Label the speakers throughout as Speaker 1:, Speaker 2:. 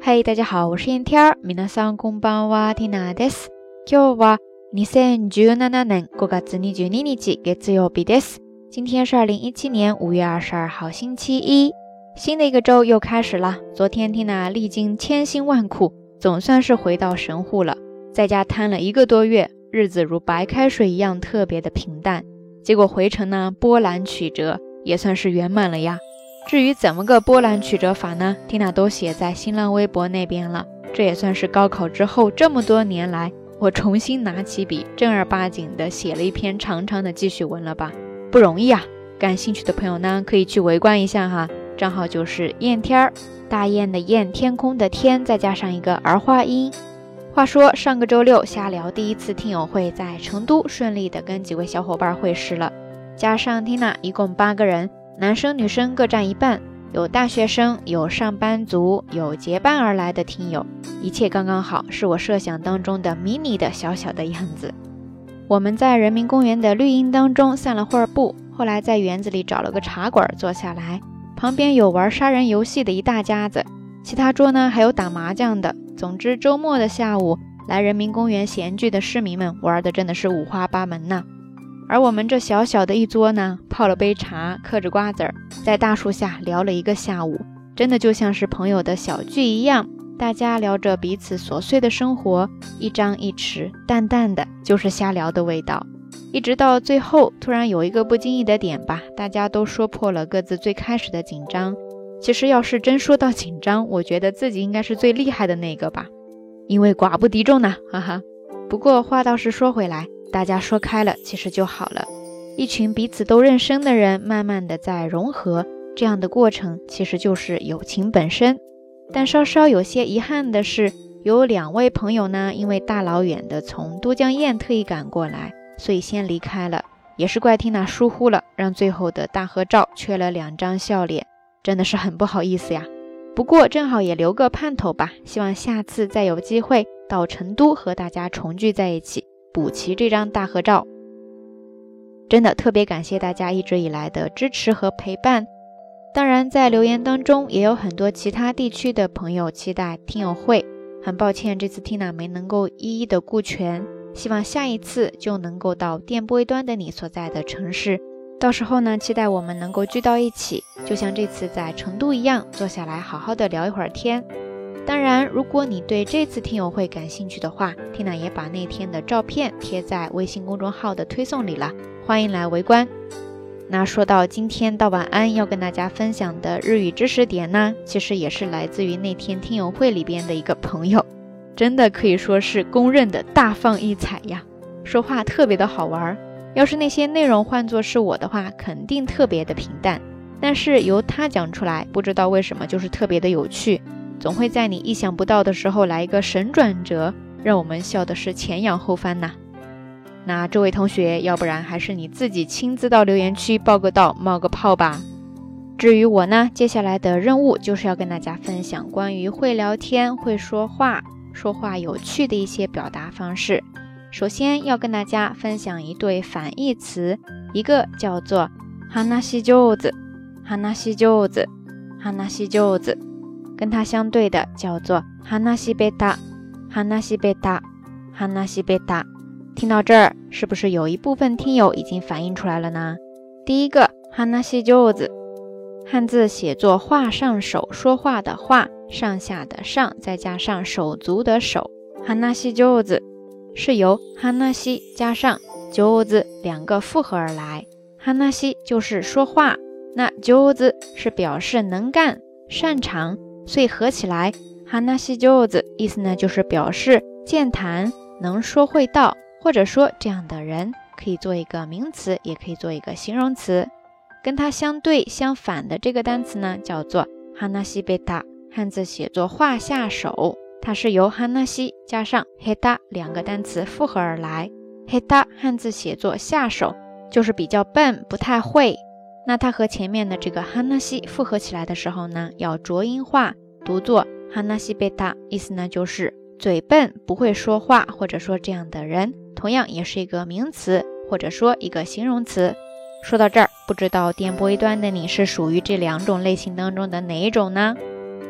Speaker 1: 嗨，大家好，我是燕天儿。皆さんこんばんは、ティナです。今日は二千十七年五月二十二日月曜日です。今天是二零一七年五月二十二号，星期一。新的一个周又开始了。昨天缇娜历经千辛万苦，总算是回到神户了。在家瘫了一个多月，日子如白开水一样特别的平淡。结果回程呢，波澜曲折，也算是圆满了呀。 至于怎么个波澜曲折法呢？缇娜都写在新浪微博那边了。这也算是高考之后这么多年来，我重新拿起笔，正儿八经的写了一篇长长的记叙文了吧？不容易啊！感兴趣的朋友呢，可以去围观一下哈。账号就是燕天儿，大雁的雁，天空的天，再加上一个儿化音。话说上个周六瞎聊第一次听友会在成都顺利的跟几位小伙伴会师了，加上缇娜一共八个人。男生女生各占一半，有大学生，有上班族，有结伴而来的听友，一切刚刚好，是我设想当中的迷你的小小的样子。我们在人民公园的绿荫当中散了会儿步，后来在园子里找了个茶馆坐下来，旁边有玩杀人游戏的一大家子，其他桌呢还有打麻将的。总之，周末的下午来人民公园闲聚的市民们玩的真的是五花八门呐。而我们这小小的一桌呢，泡了杯茶，嗑着瓜子儿，在大树下聊了一个下午，真的就像是朋友的小聚一样。大家聊着彼此琐碎的生活，一张一弛，淡淡的就是瞎聊的味道。一直到最后，突然有一个不经意的点吧，大家都说破了各自最开始的紧张。其实要是真说到紧张，我觉得自己应该是最厉害的那个吧，因为寡不敌众呢，哈哈。不过话倒是说回来。大家说开了，其实就好了。一群彼此都认生的人，慢慢的在融合，这样的过程其实就是友情本身。但稍稍有些遗憾的是，有两位朋友呢，因为大老远的从都江堰特意赶过来，所以先离开了。也是怪缇娜疏忽了，让最后的大合照缺了两张笑脸，真的是很不好意思呀。不过正好也留个盼头吧，希望下次再有机会到成都和大家重聚在一起。补齐这张大合照，真的特别感谢大家一直以来的支持和陪伴。当然，在留言当中也有很多其他地区的朋友期待听友会，很抱歉这次 Tina 没能够一一的顾全，希望下一次就能够到电波一端的你所在的城市，到时候呢，期待我们能够聚到一起，就像这次在成都一样，坐下来好好的聊一会儿天。当然，如果你对这次听友会感兴趣的话，Tina 也把那天的照片贴在微信公众号的推送里了，欢迎来围观。那说到今天到晚安要跟大家分享的日语知识点呢，其实也是来自于那天听友会里边的一个朋友，真的可以说是公认的大放异彩呀，说话特别的好玩。要是那些内容换作是我的话，肯定特别的平淡，但是由他讲出来，不知道为什么就是特别的有趣。总会在你意想不到的时候来一个神转折，让我们笑的是前仰后翻呐。那这位同学，要不然还是你自己亲自到留言区报个到、冒个泡吧。至于我呢，接下来的任务就是要跟大家分享关于会聊天、会说话、说话有趣的一些表达方式。首先要跟大家分享一对反义词，一个叫做哈纳西舅子，哈纳西舅子，哈纳西舅子。跟它相对的叫做哈纳西贝塔，哈纳西贝塔，哈纳西贝塔。听到这儿，是不是有一部分听友已经反应出来了呢？第一个哈纳西舅子，汉字写作画上手，说话的话，上下的上，再加上手足的手，哈纳西舅子是由哈纳西加上舅子两个复合而来。哈纳西就是说话，那舅子是表示能干、擅长。所以合起来，哈纳西就子意思呢，就是表示健谈、能说会道，或者说这样的人可以做一个名词，也可以做一个形容词。跟它相对相反的这个单词呢，叫做哈纳西贝塔，汉字写作画下手，它是由哈纳西加上黑达两个单词复合而来。黑达汉字写作下手，就是比较笨，不太会。那它和前面的这个哈纳西复合起来的时候呢，要浊音化，读作哈纳西贝塔，意思呢就是嘴笨，不会说话，或者说这样的人，同样也是一个名词，或者说一个形容词。说到这儿，不知道电波一端的你是属于这两种类型当中的哪一种呢？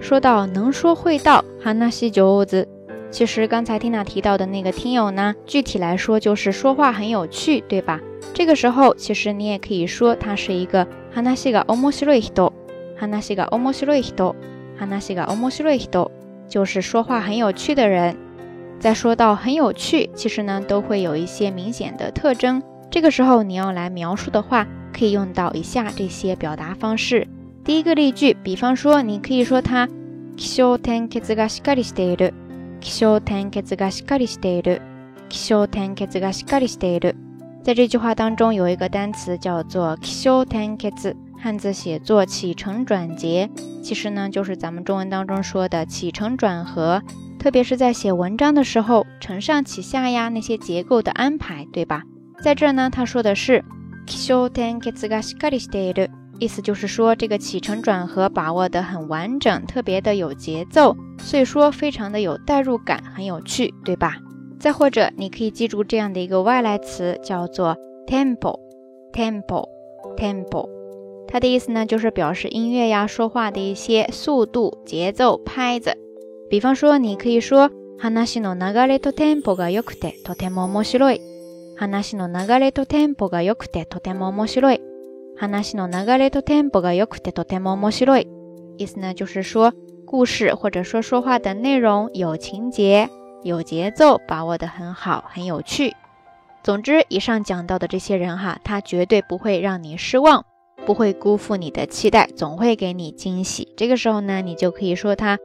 Speaker 1: 说到能说会道，哈纳西九子。其实刚才缇娜提到的那个听友呢，具体来说就是说话很有趣，对吧？这个时候其实你也可以说他是一个哈纳西が面白い人，哈纳西が面白い人，哈纳西が面白い人，就是说话很有趣的人。在说到很有趣，其实呢都会有一些明显的特征。这个时候你要来描述的话，可以用到以下这些表达方式。第一个例句，比方说你可以说他気象天結がしっかりしている。気象天結がしっかりしている。気象天結がしっかりしている。 在这句话当中有一个单词叫做気象天結，汉字写作起承转结，其实呢就是咱们中文当中说的起承转合，特别是在写文章的时候，承上启下呀那些结构的安排，对吧？在这儿呢，他说的是気象天結がしっかりしている。意思就是说，这个起承转合把握得很完整，特别的有节奏，所以说非常的有代入感，很有趣，对吧？ 再或者，你可以记住这样的一个外来词，叫做 tempo，tempo，tempo，它的意思呢，就是表示音樂呀、说话的一些速度、节奏、拍子。比方说，你可以说話の流れとテンポが良くてとても面白い。話の流れとテンポが良くてとても面白い。話の流れとテンポが良くてとても面白い。意思呢，就是说故事或者说说话的内容有情节、 有节奏，把握的很好，很有趣。总之，以上讲到的这些人哈，他绝对不会让你失望，不会辜负你的期待，总会给你惊喜。这个时候呢，你就可以说他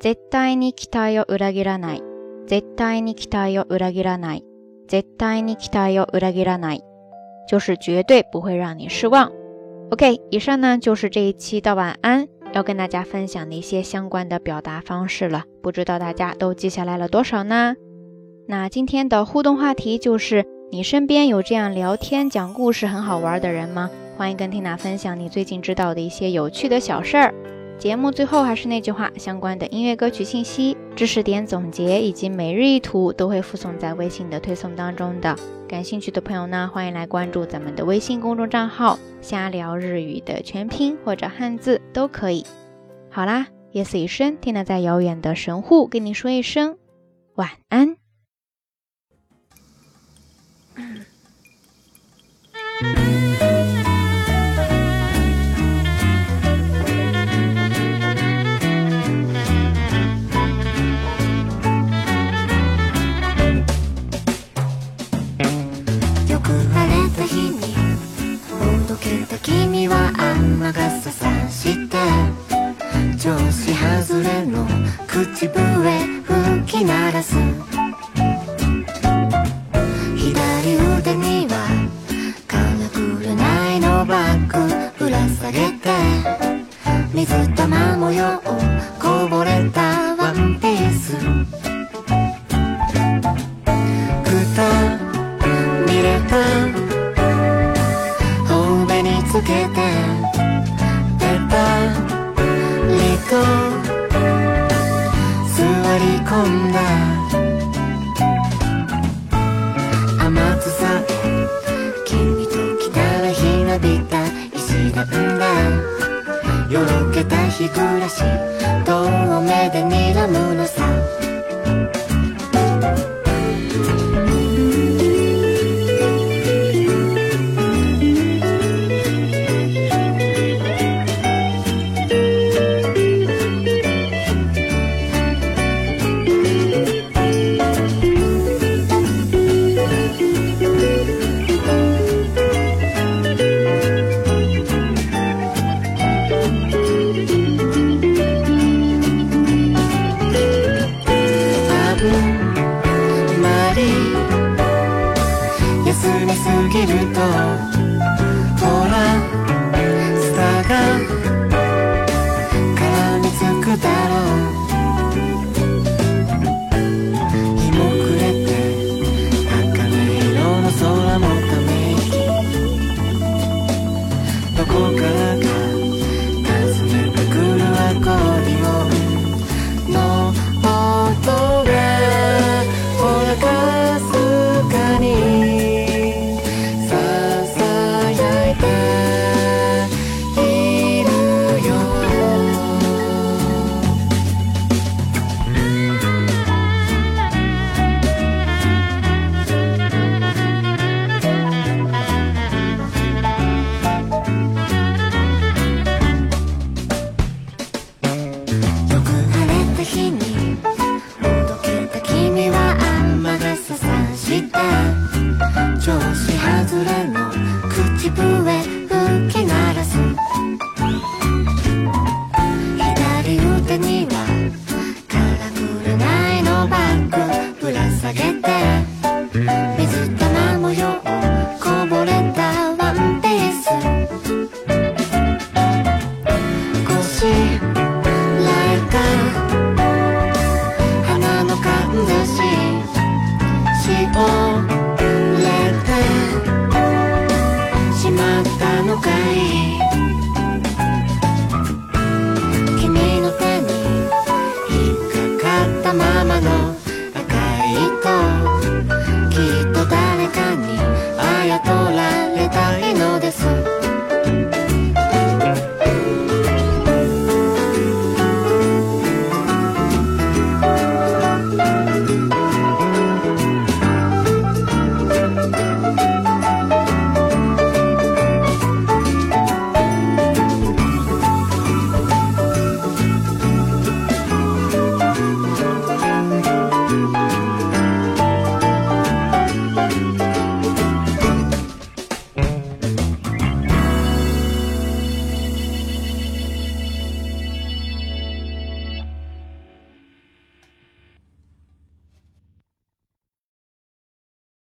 Speaker 1: 絶対に期待を裏切らない。絶対に期待を裏切らない。絶対に期待を裏切らない。就是绝对不会让你失望。OK，以上呢就是这一期的晚安 要跟大家分享的一些相关的表达方式了，不知道大家都记下来了多少呢？那今天的互动话题就是：你身边有这样聊天讲故事很好玩的人吗？欢迎跟缇娜分享你最近知道的一些有趣的小事儿。节目最后还是那句话，相关的音乐歌曲信息、知识点总结以及每日一图都会附送在微信的推送当中的。感兴趣的朋友呢，欢迎来关注咱们的微信公众账号“瞎聊日语”的全拼或者汉字都可以。好啦，夜色已深，听娜在遥远的神户跟你说一声晚安。
Speaker 2: 日過ぎるとれの